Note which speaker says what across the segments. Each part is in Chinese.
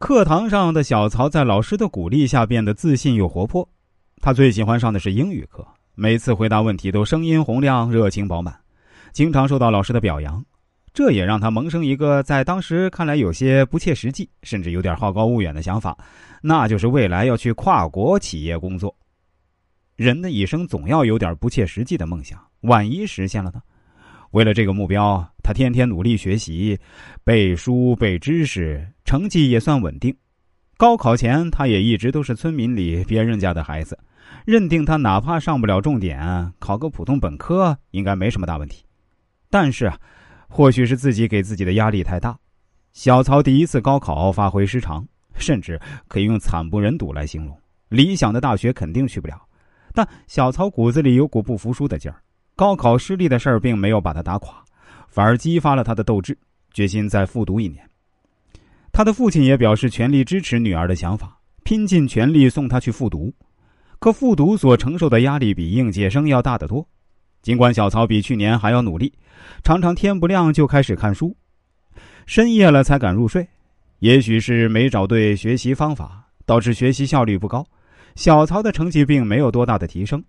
Speaker 1: 课堂上的小曹在老师的鼓励下变得自信又活泼。他最喜欢上的是英语课，每次回答问题都声音洪亮、热情饱满，经常受到老师的表扬。这也让他萌生一个在当时看来有些不切实际，甚至有点好高骛远的想法，那就是未来要去跨国企业工作。人的一生总要有点不切实际的梦想，万一实现了呢？为了这个目标，他天天努力学习，背书背知识，成绩也算稳定。高考前，他也一直都是村民里别人家的孩子，认定他哪怕上不了重点，考个普通本科应该没什么大问题。但是。或许是自己给自己的压力太大，小曹第一次高考发挥失常，甚至可以用惨不忍睹来形容。理想的大学肯定去不了，但小曹骨子里有股不服输的劲儿。高考失利的事儿并没有把他打垮，反而激发了他的斗志，决心再复读一年。他的父亲也表示全力支持女儿的想法，拼尽全力送他去复读。可复读所承受的压力比应届生要大得多。尽管小曹比去年还要努力，常常天不亮就开始看书，深夜了才敢入睡。也许是没找对学习方法，导致学习效率不高。小曹的成绩并没有多大的提升。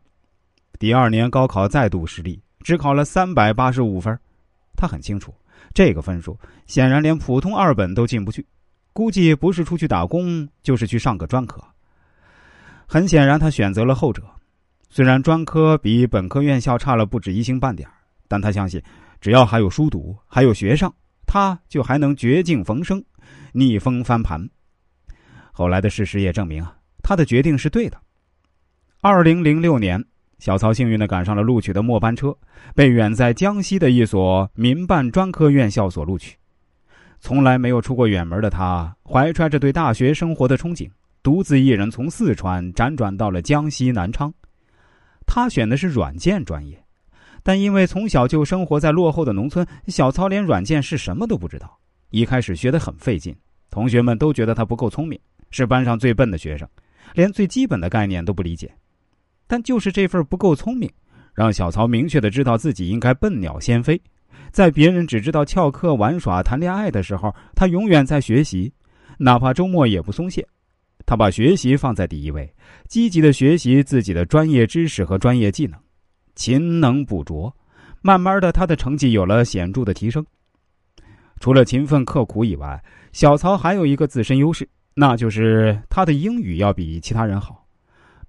Speaker 1: 第二年高考再度失利，只考了三百八十五分。他很清楚，这个分数显然连普通二本都进不去，估计不是出去打工，就是去上个专科。很显然，他选择了后者。虽然专科比本科院校差了不止一星半点但他相信，只要还有书读，还有学上，他就还能绝境逢生，逆风翻盘。后来的事实也证明啊，他的决定是对的。二零零六年，小曹幸运的赶上了录取的末班车，被远在江西的一所民办专科院校所录取。从来没有出过远门的他，怀揣着对大学生活的憧憬，独自一人从四川辗转到了江西南昌。他选的是软件专业，但因为从小就生活在落后的农村，小曹连软件是什么都不知道。一开始学得很费劲，同学们都觉得他不够聪明，是班上最笨的学生，连最基本的概念都不理解。但就是这份不够聪明，让小曹明确的知道自己应该笨鸟先飞。在别人只知道翘课、玩耍、谈恋爱的时候，他永远在学习，哪怕周末也不松懈。他把学习放在第一位，积极的学习自己的专业知识和专业技能，勤能补拙。慢慢的，他的成绩有了显著的提升。除了勤奋刻苦以外，小曹还有一个自身优势，那就是他的英语要比其他人好。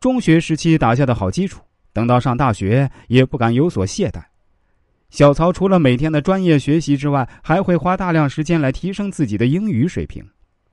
Speaker 1: 中学时期打下的好基础，等到上大学也不敢有所懈怠。小曹除了每天的专业学习之外，还会花大量时间来提升自己的英语水平。